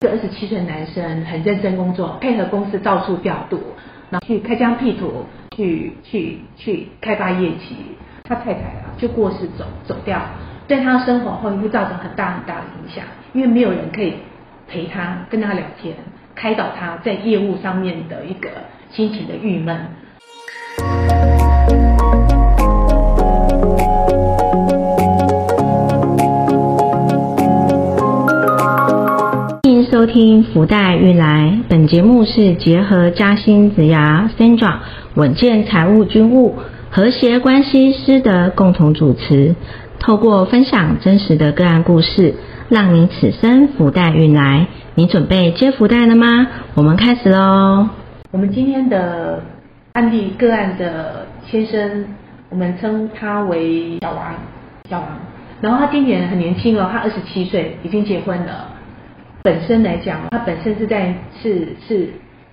一个二十七岁男生很认真工作，配合公司到处调度，然后去开疆辟土，去去去开发业绩。他太太啊就过世走走掉，对他的生活后会造成很大很大的影响，因为没有人可以陪他跟他聊天，开导他在业务上面的一个心情的郁闷。听福袋运来，本节目是结合嘉兴子牙 Sandra 稳健财务军务和谐关系师的共同主持，透过分享真实的个案故事，让你此生福袋运来。你准备接福袋了吗？我们开始喽。我们今天的案例个案的先生，我们称他为小王，小王。然后他今年很年轻哦，他二十七岁，已经结婚了。本身来讲，他本身是在是是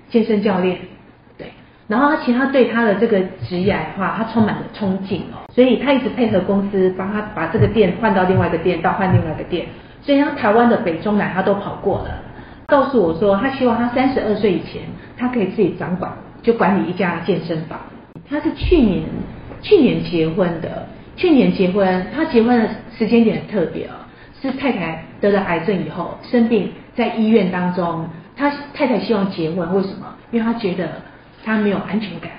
健身教练，对，然后他其他对他的这个职业的话，他充满了憧憬哦，所以他一直配合公司帮他把这个店换到另外一个店，到换另外一个店，所以他台湾的北中南他都跑过了。告诉我说，他希望他三十二岁以前，他可以自己掌管，就管理一家健身房。他是去年去年结婚的，去年结婚，他结婚的时间点很特别哦。是太太得了癌症以后生病在医院当中，他太太希望结婚，为什么？因为他觉得他没有安全感，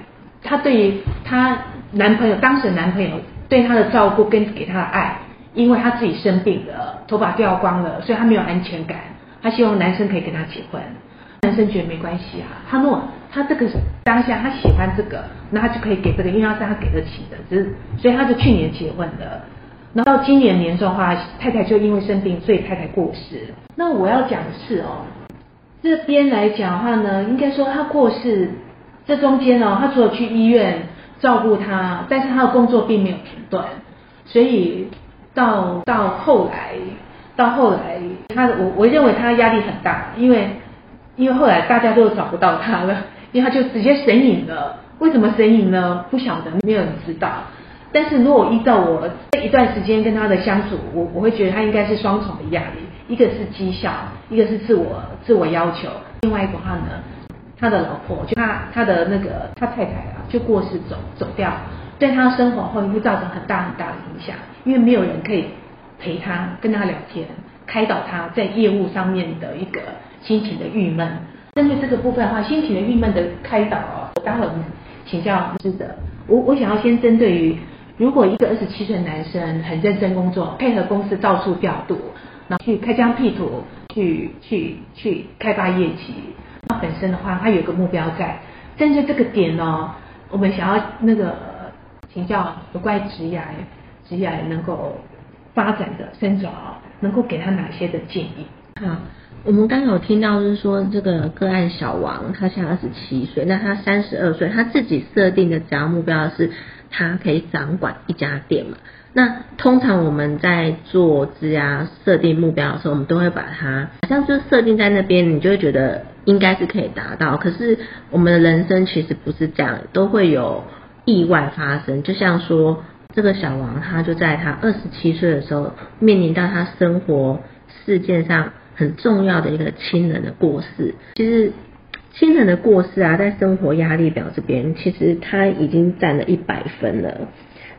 他对于他男朋友当时男朋友对他的照顾跟给他的爱，因为他自己生病了，头发掉光了，所以他没有安全感。他希望男生可以跟他结婚，男生觉得没关系啊，他若他这个当下他喜欢这个，那他就可以给这个，因为他是他给得起的，只是所以他就去年结婚的。那到今年年中的话，太太就因为生病，所以太太过世了。那我要讲的是哦，这边来讲的话呢，应该说他过世这中间哦，他除了去医院照顾他，但是他的工作并没有停断，所以到到后来，到后来，他我我认为他压力很大，因为因为后来大家都找不到他了，因为他就直接神隐了。为什么神隐呢？不晓得，没有人知道。但是如果依照我这一段时间跟他的相处，我我会觉得他应该是双重的压力，一个是绩效，一个是自我自我要求。另外一个话呢，他的老婆就他他的那个他太太啊，就过世走走掉，对他生活会会造成很大很大的影响，因为没有人可以陪他跟他聊天，开导他在业务上面的一个心情的郁闷。针对这个部分的话，心情的郁闷的开导哦，我待会请教师的，我我想要先针对于。如果一个二十七岁男生很认真工作，配合公司到处调度，然后去开疆辟土，去去去开发业绩，他本身的话，他有个目标在。针对这个点呢，我们想要那个请教有关职业职业能够发展的生长，能够给他哪些的建议？好，我们刚有听到就是说这个个案小王，他现在二十七岁，那他三十二岁，他自己设定的主要目标是。他可以掌管一家店嘛？那通常我们在做资啊设定目标的时候，我们都会把它好像就设定在那边，你就会觉得应该是可以达到。可是我们的人生其实不是这样，都会有意外发生。就像说这个小王，他就在他二十七岁的时候，面临到他生活事件上很重要的一个亲人的过世。其实。亲人的过世啊，在生活压力表这边，其实他已经占了一百分了。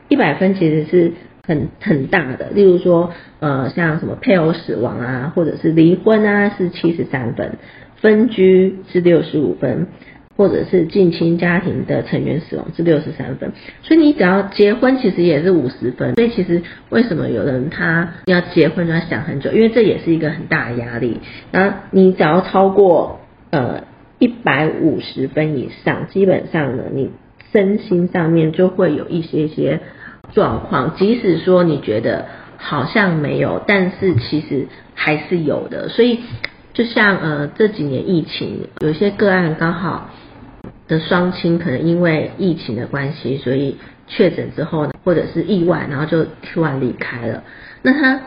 一百分其实是很很大的。例如说，呃，像什么配偶死亡啊，或者是离婚啊，是七十三分；分居是六十五分，或者是近亲家庭的成员死亡是六十三分。所以你只要结婚，其实也是五十分。所以其实为什么有人他要结婚就要想很久？因为这也是一个很大的压力。那你只要超过呃。一百五十分以上，基本上呢，你身心上面就会有一些些状况。即使说你觉得好像没有，但是其实还是有的。所以，就像呃这几年疫情，有些个案刚好的双亲可能因为疫情的关系，所以确诊之后呢，或者是意外，然后就突然离开了。那他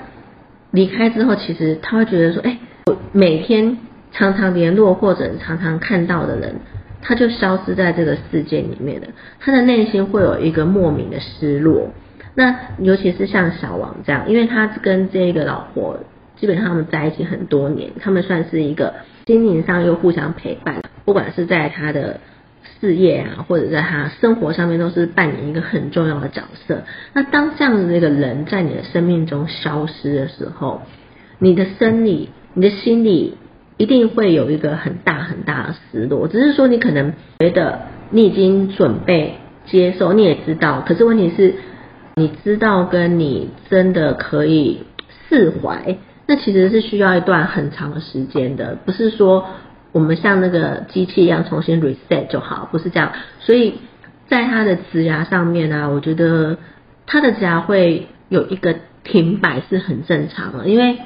离开之后，其实他会觉得说，哎，我每天。常常联络或者常常看到的人，他就消失在这个世界里面了。他的内心会有一个莫名的失落。那尤其是像小王这样，因为他跟这个老婆基本上他们在一起很多年，他们算是一个心灵上又互相陪伴，不管是在他的事业啊，或者在他生活上面，都是扮演一个很重要的角色。那当这样的一个人在你的生命中消失的时候，你的生理、你的心理一定会有一个很大很大的失落。只是说你可能觉得你已经准备接受，你也知道，可是问题是。你知道跟你真的可以释怀，那其实是需要一段很长的时间的，不是说我们像那个机器一样重新 reset 就好，不是这样。所以在他的职涯上面呢，我觉得他的职涯会有一个停摆是很正常的，因为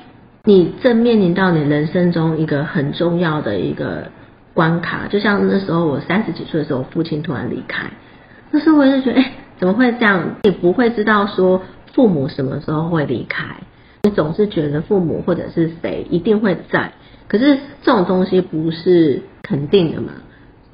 你正面临到你人生中一个很重要的一个关卡，就像那时候我三十几岁的时候，父亲突然离开，那时候我就觉得，哎。怎么会这样？你不会知道说父母什么时候会离开，你总是觉得父母或者是谁一定会在，可是这种东西不是肯定的嘛？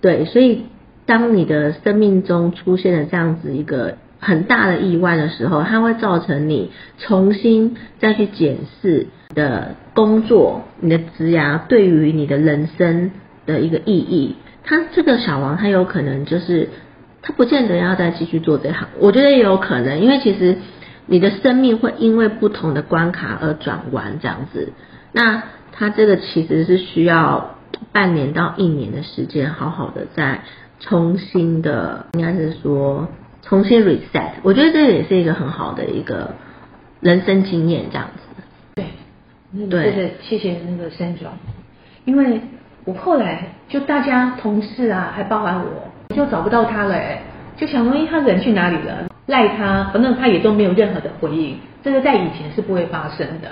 对，所以当你的生命中出现了这样子一个很大的意外的时候，它会造成你重新再去检视的工作、你的职涯对于你的人生的一个意义。他这个小王，他有可能就是。他不见得要再继续做这行，我觉得也有可能，因为其实你的生命会因为不同的关卡而转弯这样子。那他这个其实是需要半年到一年的时间，好好的再重新的，应该是说重新 reset。我觉得这也是一个很好的一个人生经验这样子。对，谢，谢谢那个山庄，因为我后来就大家同事啊，还包含我。就找不到他了，哎，就想说，哎，他人去哪里了？赖他，反正他也都没有任何的回应。这个在以前是不会发生的。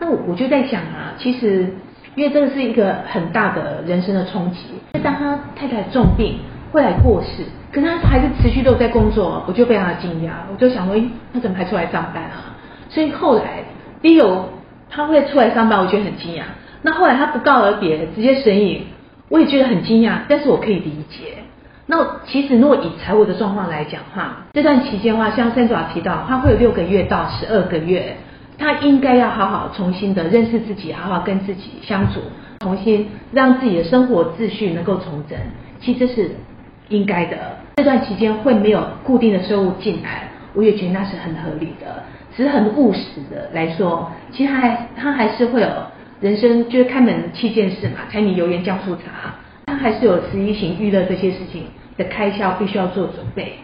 那我就在想啊，其实因为这个是一个很大的人生的冲击。当他太太重病，会来过世，可是他还是持续都在工作，我就非常的惊讶。我就想说，哎，他怎么还出来上班啊？所以后来，第一有他会出来上班，我觉得很惊讶。那后来他不告而别，直接神隐，我也觉得很惊讶，但是我可以理解。那其实，如果以财务的状况来讲话，这段期间的话，像三爪提到，他会有六个月到十二个月，他应该要好好重新的认识自己，好好跟自己相处，重新让自己的生活秩序能够重整。其实是应该的。这段期间会没有固定的收入进来，我也觉得那是很合理的。只是很务实的来说，其实他还他还是会有人生，就是开门七件事嘛，柴米油盐酱醋茶。他还是有十一型娱乐这些事情的开销，必须要做准备。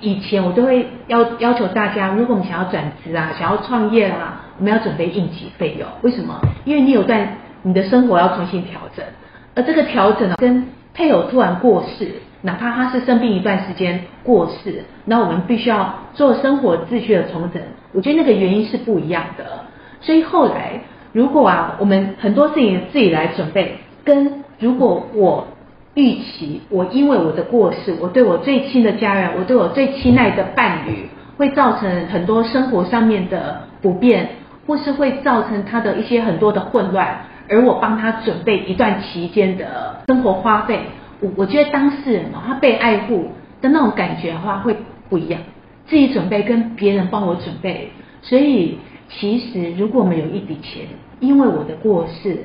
以前我都会要要求大家，如果我们想要转职啊，想要创业啊，我们要准备应急费用。为什么？因为你有段你的生活要重新调整，而这个调整呢，跟配偶突然过世，哪怕他是生病一段时间过世，那我们必须要做生活秩序的重整。我觉得那个原因是不一样的。所以后来，如果啊，我们很多事情自己来准备，跟如果我预期我因为我的过世，我对我最亲的家人，我对我最亲爱的伴侣，会造成很多生活上面的不便，或是会造成他的一些很多的混乱，而我帮他准备一段期间的生活花费，我我觉得当事人哦，他被爱护的那种感觉的话会不一样，自己准备跟别人帮我准备，所以其实如果没有一笔钱，因为我的过世。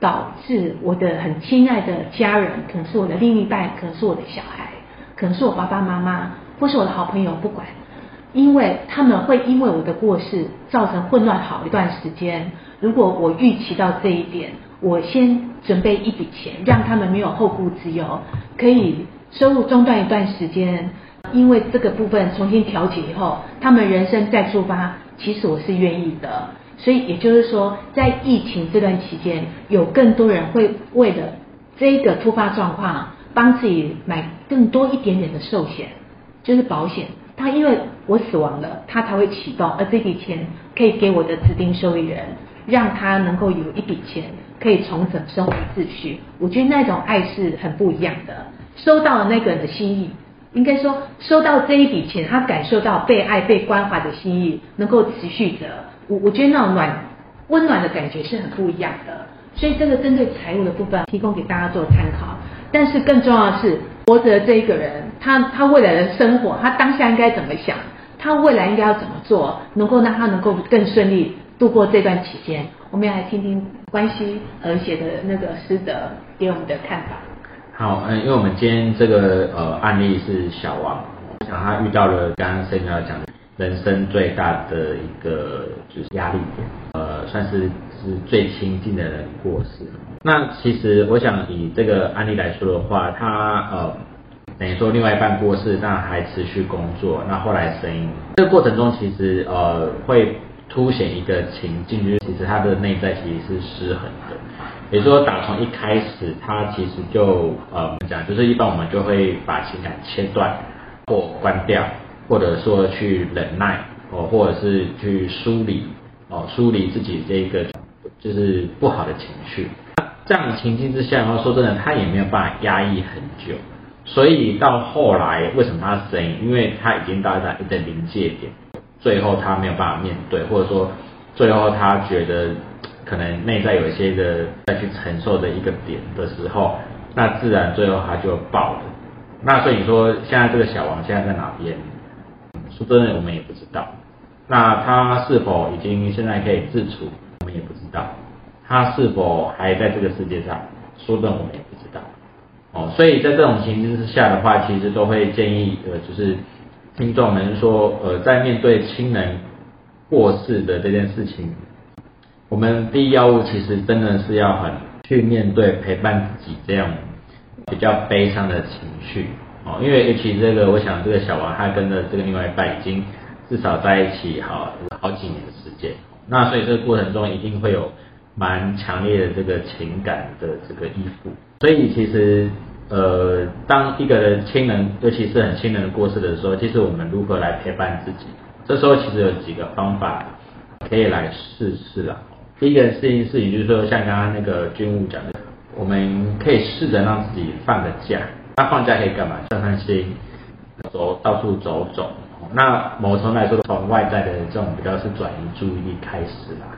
导致我的很亲爱的家人，可能是我的另一半，可能是我的小孩，可能是我爸爸妈妈，或是我的好朋友，不管，因为他们会因为我的过世造成混乱好一段时间。如果我预期到这一点，我先准备一笔钱，让他们没有后顾之忧，可以收入中断一段时间，因为这个部分重新调节以后，他们人生再出发，其实我是愿意的。所以也就是说，在疫情这段期间，有更多人会为了这个突发状况，帮自己买更多一点点的寿险，就是保险。他因为我死亡了，他才会启动，而这笔钱可以给我的指定受益人，让他能够有一笔钱可以重整生活秩序。我觉得那种爱是很不一样的。收到了那个人的心意，应该说收到这一笔钱，他感受到被爱、被关怀的心意，能够持续着。我我觉得那种暖温暖的感觉是很不一样的，所以这个针对财务的部分提供给大家做参考。但是更重要的是，活着这一个人，他他未来的生活，他当下应该怎么想？他未来应该要怎么做，能够让他能够更顺利度过这段期间？我们要来听听关系而写的那个师德给我们的看法。好，嗯，因为我们今天这个呃案例是小王，想他遇到了刚刚 C 要讲的人生最大的一个就是压力点，呃，算是是最亲近的人过世。那其实我想以这个案例来说的话，他呃等于说另外一半过世，但还持续工作，那后来生意这个过程中其实呃会凸显一个情境，就是其实他的内在其实是失衡的。也就是说，打从一开始，他其实就呃，我们讲就是一般我们就会把情感切断或关掉，或者说去忍耐哦，或者是去梳理哦，梳理自己这个就是不好的情绪。这样的情境之下，然后说真的，他也没有办法压抑很久。所以到后来，为什么他生？因为他已经到达一个临界点，最后他没有办法面对，或者说最后他觉得。可能内在有一些的再去承受的一个点的时候，那自然最后他就爆了。那所以说现在这个小王现在在哪边？说真的，我们也不知道。那他是否已经现在可以自处？我们也不知道。他是否还在这个世界上？说真的，我们也不知道。哦，所以在这种情形之下的话，其实都会建议呃，就是听众们说呃，在面对亲人过世的这件事情。我们第一要务其实真的是要很去面对陪伴自己这样比较悲伤的情绪哦，因为尤其这个，我想这个小王他跟着这个另外一半已经至少在一起好好几年的时间，那所以这个过程中一定会有蛮强烈的这个情感的这个依附，所以其实呃，当一个人亲人，尤其是很亲人的过世的时候，其实我们如何来陪伴自己？这时候其实有几个方法可以来试试啦。第一个事情事情就是说，像刚刚那个军务讲的，我们可以试着让自己放个假。那放假可以干嘛？散散心，走到处走走。那某程来说，从外在的这种比较是转移注意力开始啦。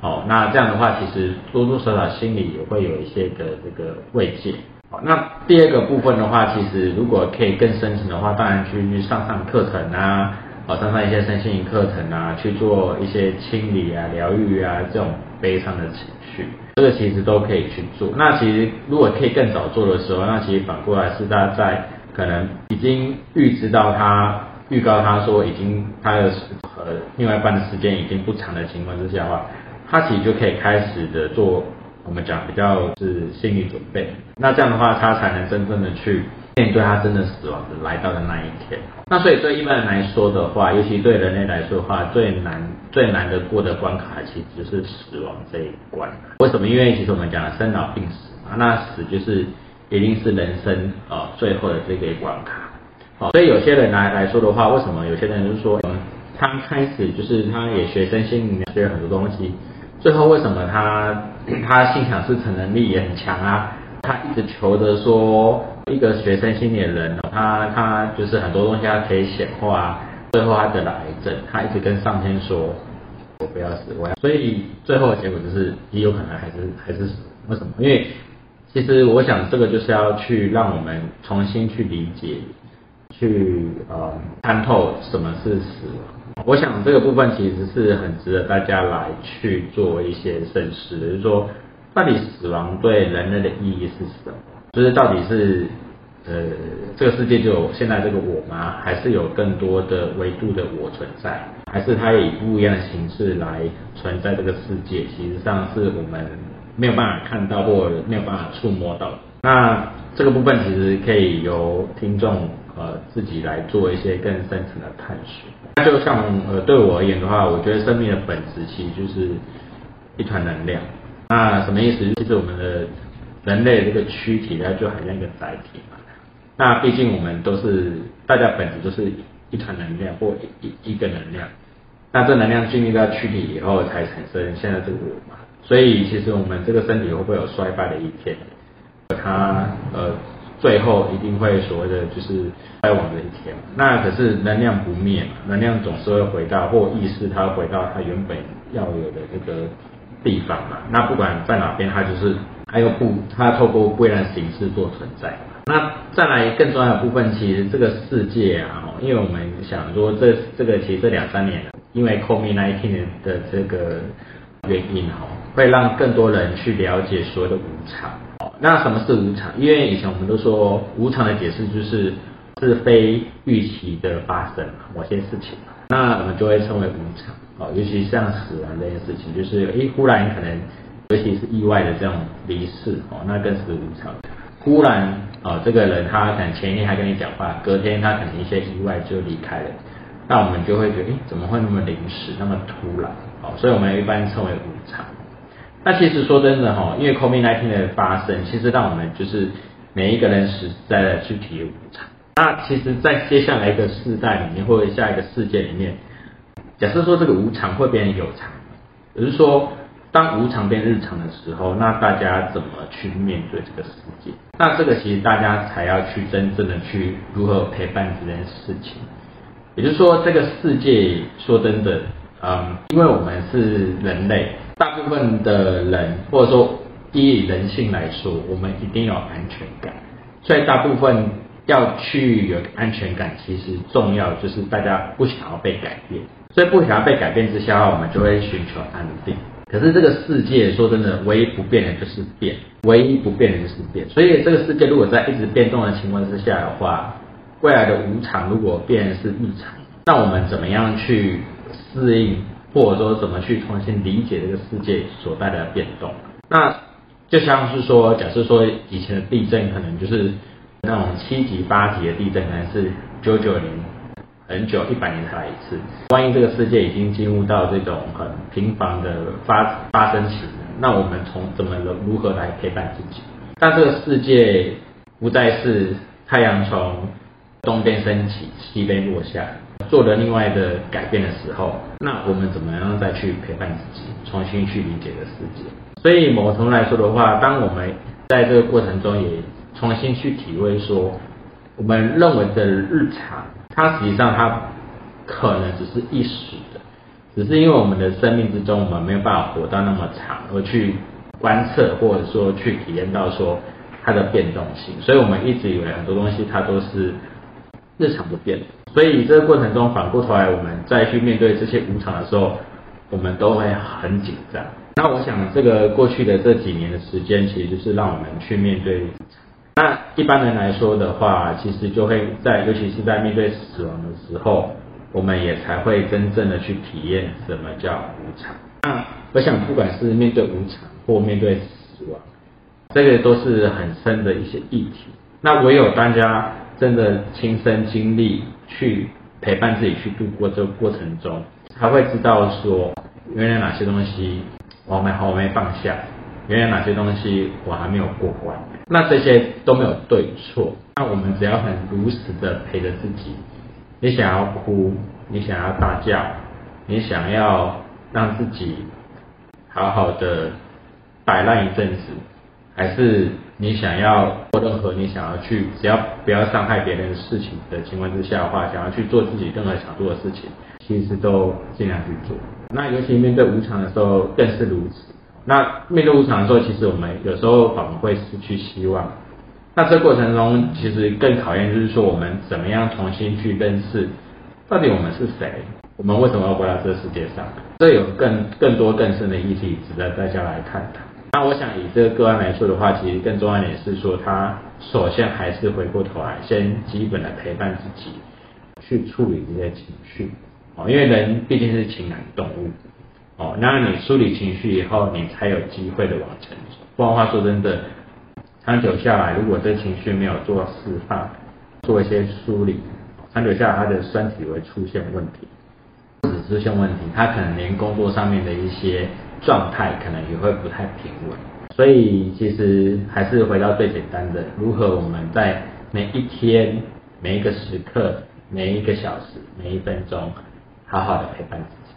哦，那这样的话，其实多多少少心里也会有一些的这个慰藉。好，那第二个部分的话，其实如果可以更深层的话，当然去去上上课程啊。好，上上一些身心灵课程啊，去做一些清理啊、疗愈啊这种悲伤的情绪，这个其实都可以去做。那其实如果可以更早做的时候，那其实反过来是他在可能已经预知到他预告他说已经他的呃另外一半的时间已经不长的情况之下的话，他其实就可以开始的做我们讲比较是心理准备。那这样的话，他才能真正的去。面对他真的死亡的来到的那一天，那所以对一般人来说的话，尤其对人类来说的话，最难最难的过的关卡，其实就是死亡这一关。为什么？因为其实我们讲了生老病死嘛，那死就是一定是人生啊最后的这个关卡。好，所以有些人来来说的话，为什么有些人就是说，他开始就是他也学生心里面学了很多东西，最后为什么他他心想事成能力也很强啊？他一直求着说。一个学生心理的人，他他就是很多东西他可以显化，最后他得了癌症，他一直跟上天说，我不要死，我要，所以最后的结果就是也有可能还是还是死，为什么？因为其实我想这个就是要去让我们重新去理解，去呃看透什么是死亡。我想这个部分其实是很值得大家来去做一些深思，就是说到底死亡对人类的意义是什么？就是到底是呃这个世界就有现在这个我吗？还是有更多的维度的我存在？还是它以不一样的形式来存在这个世界？其实上是我们没有办法看到或没有办法触摸到。那这个部分其实可以由听众呃自己来做一些更深层的探索。那就像呃对我而言的话，我觉得生命的本质其实就是一团能量。那什么意思？就是我们的。人类这个躯体，它就好像一个载体嘛。那毕竟我们都是大家本质都是一团能量或一一一个能量。那这能量进入到躯体以后，才产生现在这个我嘛。所以其实我们这个身体会不会有衰败的一天？它呃最后一定会所谓的就是衰亡的一天。那可是能量不灭嘛，能量总是会回到或意识它回到它原本要有的这个地方嘛。那不管在哪边，它就是。还有不，它透过不一样的形式做存在。那再来更重要的部分，其实这个世界啊，因为我们想说，这这个其实这两三年，因为 COVID-19 的这个原因哈，会让更多人去了解所谓的无常。那什么是无常？因为以前我们都说无常的解释就是是非预期的发生某些事情，那我们就会称为无常。哦，尤其像死亡这件事情，就是诶忽然可能，尤其是意外的这种离世，哦，那更是无常。忽然哦，这个人他可能前一天还跟你讲话，隔天他可能一些意外就离开了，那我们就会觉得诶怎么会那么临时，那么突然？哦，所以我们一般称为无常。那其实说真的哈，因为 COVID-19 的发生，其实让我们就是每一个人实在的去体验无常。那其实，在接下来一个世代里面，或者下一个世界里面，假设说这个无常会变成有常，只是说当无常变日常的时候，那大家怎么去面对这个世界？那这个其实大家才要去真正的去如何陪伴这件事情。也就是说，这个世界说真的，嗯，因为我们是人类。大部分的人，或者说以人性来说，我们一定有安全感，所以大部分要去有安全感，其实重要就是大家不想要被改变，所以不想要被改变之下，我们就会寻求安定。可是这个世界说真的，唯一不变的就是变，唯一不变的就是变。所以这个世界如果在一直变动的情况之下的话，未来的无常如果变是日常，那我们怎么样去适应？或者说怎么去重新理解这个世界所带来的变动？那就像是说，假设说以前的地震可能就是那种七级八级的地震，可能是九九年很久一百年才来一次。万一这个世界已经进入到这种很频繁的发发生期，那我们从怎么如何来陪伴自己？当这个世界不再是太阳从东边升起，西边落下。做了另外的改变的时候，那我们怎么样再去陪伴自己，重新去理解这世界？所以某程度来说的话，当我们在这个过程中也重新去体会说，我们认为的日常，它实际上它可能只是一时的，只是因为我们的生命之中，我们没有办法活到那么长，而去观测或者说去体验到说它的变动性，所以我们一直以为很多东西它都是日常不变的。所以这个过程中，反过头来，我们再去面对这些无常的时候，我们都会很紧张。那我想，这个过去的这几年的时间，其实就是让我们去面对。那一般人来说的话，其实就会在，尤其是在面对死亡的时候，我们也才会真正的去体验什么叫无常。那我想，不管是面对无常或面对死亡，这个都是很深的一些议题。那唯有大家真的亲身经历。去陪伴自己去度过这个过程中，才会知道说，原来哪些东西我没好没放下，原来哪些东西我还没有过关。那这些都没有对错，那我们只要很如实的陪着自己。你想要哭，你想要大叫，你想要让自己好好的摆烂一阵子，还是？你想要做任何你想要去，只要不要伤害别人的事情的情况之下的话，想要去做自己任何想做的事情，其实都尽量去做。那尤其面对无常的时候更是如此。那面对无常的时候，其实我们有时候反而会失去希望。那这过程中其实更考验就是说，我们怎么样重新去认识，到底我们是谁？我们为什么要活到这世界上？这有更更多更深的意义值得大家来探讨。那我想以这个个案来说的话，其实更重要一点是说，他首先还是回过头来，先基本的陪伴自己，去处理这些情绪，哦，因为人毕竟是情感动物，哦，那你梳理情绪以后，你才有机会的往前走。不然话说真的，长久下来，如果这情绪没有做释放，做一些梳理，长久下来，他的身体会出现问题。不止出现问题，他可能连工作上面的一些状态可能也会不太平稳。所以其实还是回到最简单的，如何我们在每一天、每一个时刻、每一个小时、每一分钟，好好的陪伴自己。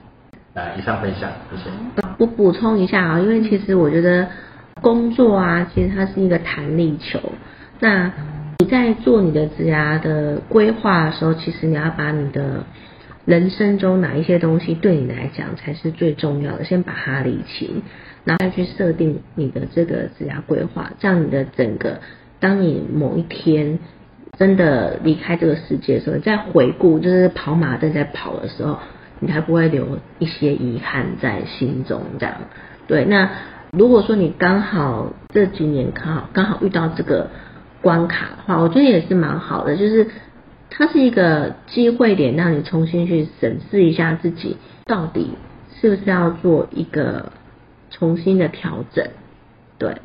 那以上分享，谢谢。我补充一下啊，因为其实我觉得工作啊，其实它是一个弹力球。那你在做你的职涯的规划的时候，其实你要把你的人生中哪一些东西对你来讲才是最重要的？先把它理清，然后再去设定你的这个职业规划。这样你的整个，当你某一天真的离开这个世界的时候，再回顾，就是跑马灯在跑的时候，你才不会留一些遗憾在心中。这样，对，那如果说你刚好这几年刚好刚好遇到这个关卡的话，我觉得也是蛮好的，就是它是一个机会点，让你重新去审视一下自己到底是不是要做一个重新的调整，对。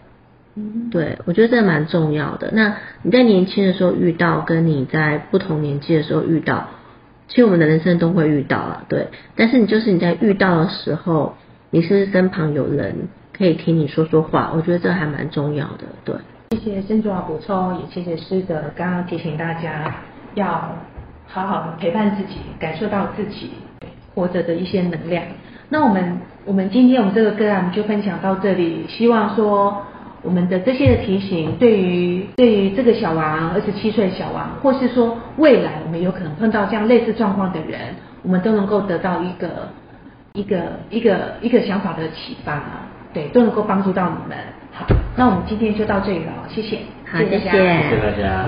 对，我觉得这蛮重要的。那你在年轻的时候遇到，跟你在不同年纪的时候遇到，其实我们的人生都会遇到啊。对，但是你就是你在遇到的时候，你是不是身旁有人可以听你说说话，我觉得这还蛮重要的。对，谢谢申主要补充，也谢谢师德刚刚提醒大家要好好的陪伴自己，感受到自己活着的一些能量。那我们我们今天我们这个个案就分享到这里，希望说。我们的这些的提醒，对于对于这个小王二十七岁小王，或是说未来我们有可能碰到这样类似状况的人，我们都能够得到一个一个一个一个想法的启发，对，都能够帮助到你们。好，那我们今天就到这里了，谢谢，好，谢谢，谢谢大家。